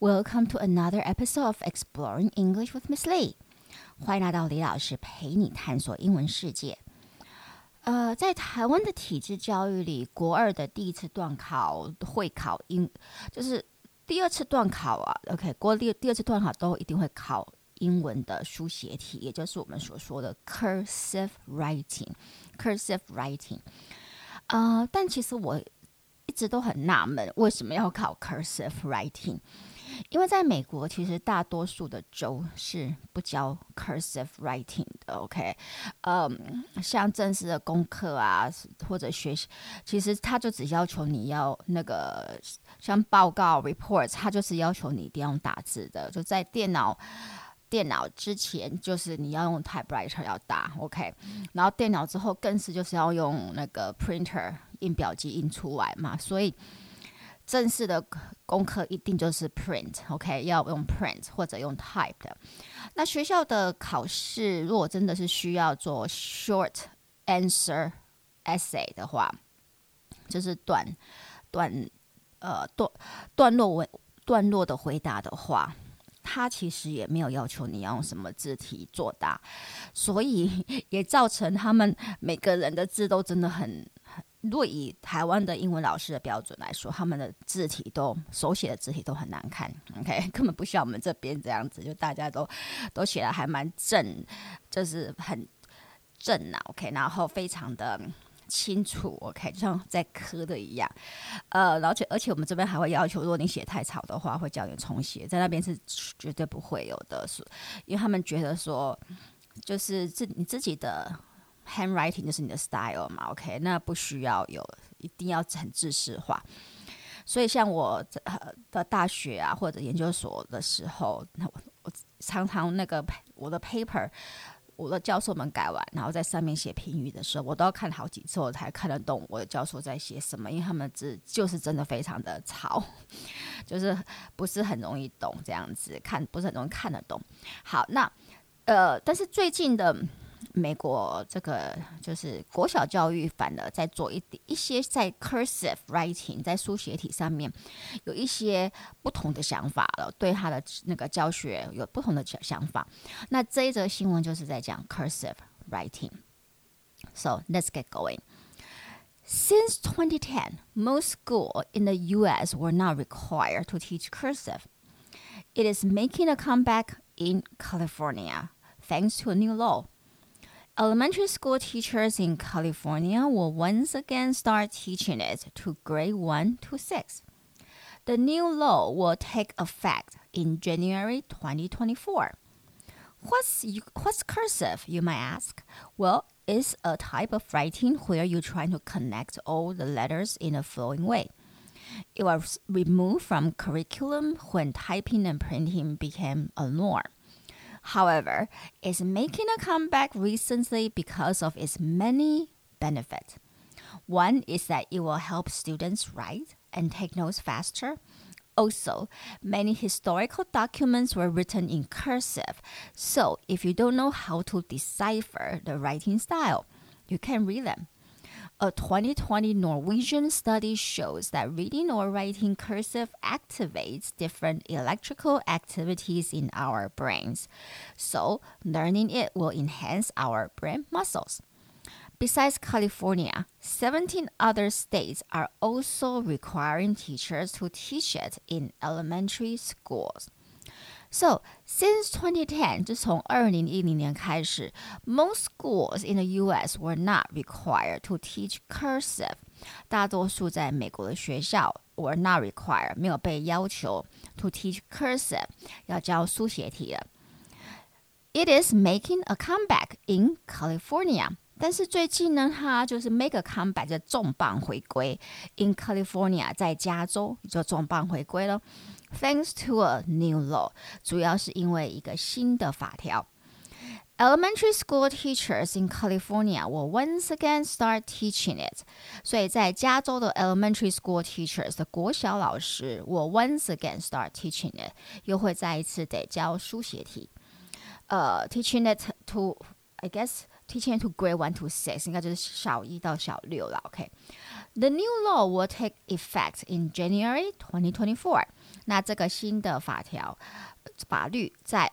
Welcome to another episode of Exploring English with Miss Lee。欢迎来到李老师陪你探索英文世界。呃，在台湾的体制教育里，国二的第一次段考会考英，就是第二次段考啊。OK，国第第二次段考都一定会考英文的书写体，也就是我们所说的 cursive writing。cursive writing。呃，但其实我一直都很纳闷，为什么要考 cursive writing？因为在美国，其实大多数的州是不教 cursive writing 的。OK，嗯，像正式的功课啊，或者学习，其实他就只要求你要那个像报告 reports，他就是要求你一定要用打字的，就在电脑。电脑之前就是你要用 typewriter 要打，OK，然后电脑之后更是就是要用那个 printer 印表机印出来嘛，所以正式的功课一定就是 print，OK，要用 print 或者用 type 的。那学校的考试如果真的是需要做 short answer essay 的话，就是短短呃段段落文段落的回答的话。他其实也没有要求你要用什么字体作答，所以也造成他们每个人的字都真的很很。若以台湾的英文老师的标准来说，他们的字体都手写的字体都很难看。OK，根本不像我们这边这样子，就大家都都写的还蛮正，就是很正啊。OK，然后非常的。清楚，OK，就像在刻的一样，呃，而且而且我们这边还会要求，如果你写太吵的话，会叫你重写，在那边是绝对不会有的，是，因为他们觉得说，就是自你自己的 handwriting 就是你的 style 嘛，OK，那不需要有一定要很知识化，所以像我的大学啊或者研究所的时候，那我我常常那个我的 paper。我的教授们改完，然后在上面写评语的时候，我都要看好几次，我才看得懂我的教授在写什么，因为他们字就是真的非常的吵，就是不是很容易懂，这样子看不是很容易看得懂。好，那呃，但是最近的。美国这个就是国小教育，反而在做一点一些在 cursive writing 在书写体上面有一些不同的想法了，对他的那个教学有不同的想法。那这一则新闻就是在讲 cursive writing。So let's get going. Since 2010, most schools in the U.S. were not required to teach cursive. It is making a comeback in California thanks to a new law. Elementary school teachers in California will once again start teaching it to grade 1 to 6. The new law will take effect in January 2024. What's, what's cursive, you might ask? Well, it's a type of writing where you're trying to connect all the letters in a flowing way. It was removed from curriculum when typing and printing became a norm. However, it's making a comeback recently because of its many benefits. One is that it will help students write and take notes faster. Also, many historical documents were written in cursive, so if you don't know how to decipher the writing style, you can read them. A 2020 Norwegian study shows that reading or writing cursive activates different electrical activities in our brains. So, learning it will enhance our brain muscles. Besides California, 17 other states are also requiring teachers to teach it in elementary schools. So since 2010，就从二零一零年开始，most schools in the U.S. were not required to teach cursive。大多数在美国的学校 were not required，没有被要求 to teach cursive，要教书写体了。It is making a comeback in California。但是最近呢，它就是 make a comeback，就重磅回归。In California，在加州就重磅回归了。 Thanks to a new law，主要是因为一个新的法条。Elementary school teachers in California will once again start teaching it。所以在加州的 elementary school teachers 的国小老师，will once again start teaching it，又会再一次得教书写体。呃，teaching it to, I guess。teaching to grade one to six，应该就是小一到小六了。OK，the new law will take effect in January 2024。那这个新的法条法律在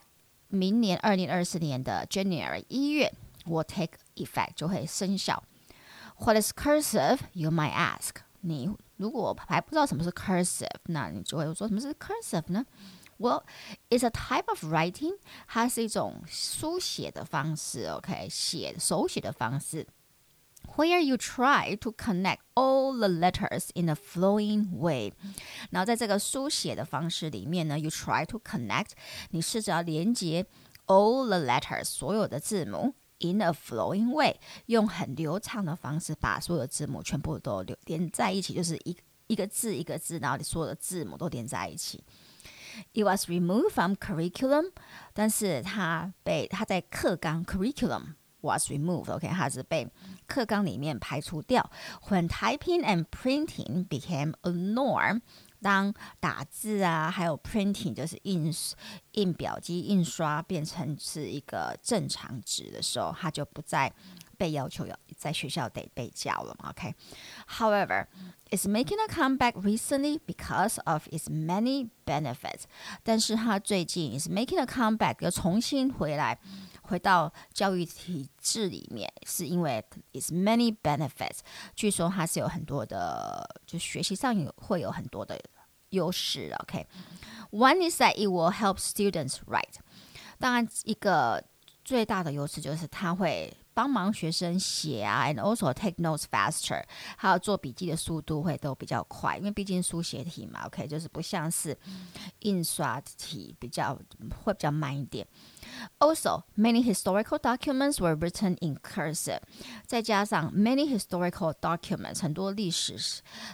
明年二零二四年的 January 一月 will take effect 就会生效。What is cursive? You might ask. 你如果还不知道什么是 cursive，那你就会说什么是 cursive 呢 ？Well, it's a type of writing，它是一种书写的方式，OK，写手写的方式。Where you try to connect all the letters in a flowing way，然后在这个书写的方式里面呢，you try to connect，你试着要连接 all the letters，所有的字母 in a flowing way，用很流畅的方式把所有的字母全部都连连在一起，就是一一个字一个字，然后你所有的字母都连在一起。 It was removed from curriculum，但是它被它在课纲 curriculum was removed。OK，它是被课纲里面排除掉。When typing and printing became a norm，当打字啊，还有 printing 就是印印表机印刷变成是一个正常值的时候，它就不再被要求要在学校得被教了嘛。OK，However。It's making a comeback recently because of its many benefits。但是它最近 is making a comeback，又重新回来，回到教育体制里面，是因为 its many benefits。据说它是有很多的，就学习上有会有很多的优势。OK，one is that it will help students write。当然，一个最大的优势就是它会 帮忙学生写啊，and also take notes faster，还有做笔记的速度会都比较快，因为毕竟书写题嘛，OK，就是不像是印刷题比较会比较慢一点。Also, many historical documents were written in cursive，再加上 many historical documents，很多历史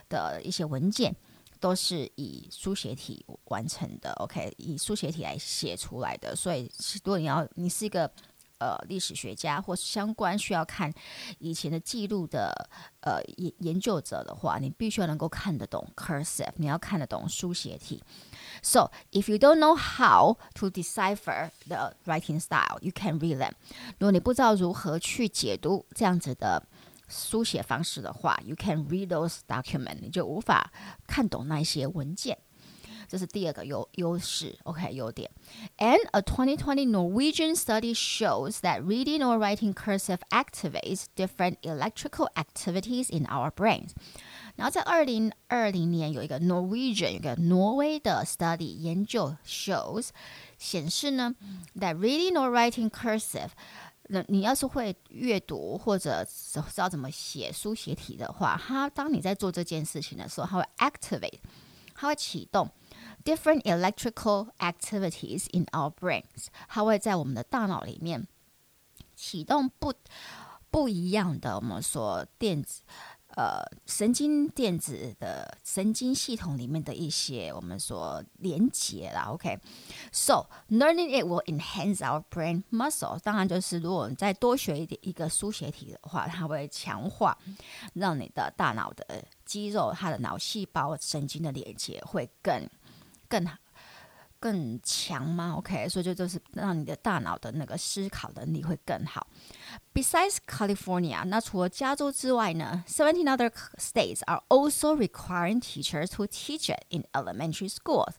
的一些文件都是以书写体完成的，OK，以书写体来写出来的。所以，如果你要，你是一个呃历史学家或是相关需要看以前的记录的呃研研究者的话，你必须要能够看得懂 cursive，你要看得懂书写体。So if you don't know how to decipher the writing style, you can read them。如果你不知道如何去解读这样子的。书写方式的话，you can read those document，你就无法看懂那些文件。这是第二个优优势，OK 优点。And a 2020 Norwegian study shows that reading or writing cursive activates different electrical activities in our brains. 然后在二零二零年有一个 Norwegian 有一个挪威的 study 研究 shows 显示呢，that reading or writing cursive 那你要是会阅读或者知道怎么写书写体的话，它当你在做这件事情的时候，它会 activate，它会启动 different electrical activities in our brains，它会在我们的大脑里面启动不不一样的我们说电子。呃，神经电子的神经系统里面的一些我们说连接啦，OK，so learning it will enhance our brain muscle。当然就是如果你再多学一点一个书写题的话，它会强化让你的大脑的肌肉、它的脑细胞神经的连接会更更好。更强吗？OK，所以就就是让你的大脑的那个思考能力会更好。Besides California，那除了加州之外呢，seventeen other states are also requiring teachers to teach it in elementary schools。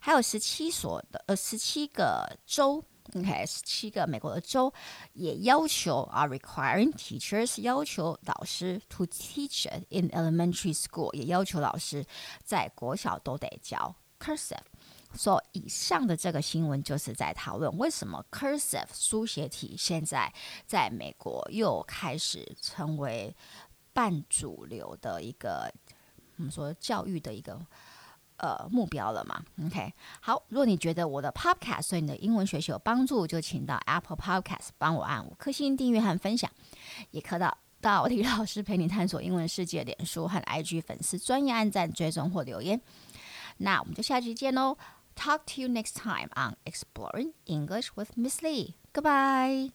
还有十七所的呃十七个州，OK，十七个美国的州也要求 are requiring teachers 要求老师 to teach it in elementary school，也要求老师在国小都得教 cursive。所以以上的这个新闻就是在讨论为什么 cursive 书写体现在在美国又开始成为半主流的一个我们说教育的一个呃目标了嘛？OK，好，如果你觉得我的 Podcast 对你的英文学习有帮助，就请到 Apple Podcast 帮我按五颗星订阅和分享，也可到到李老师陪你探索英文世界脸书和 IG 粉丝专业按赞追踪或留言。那我们就下期见喽！Talk to you next time on Exploring English with Miss Lee. Goodbye.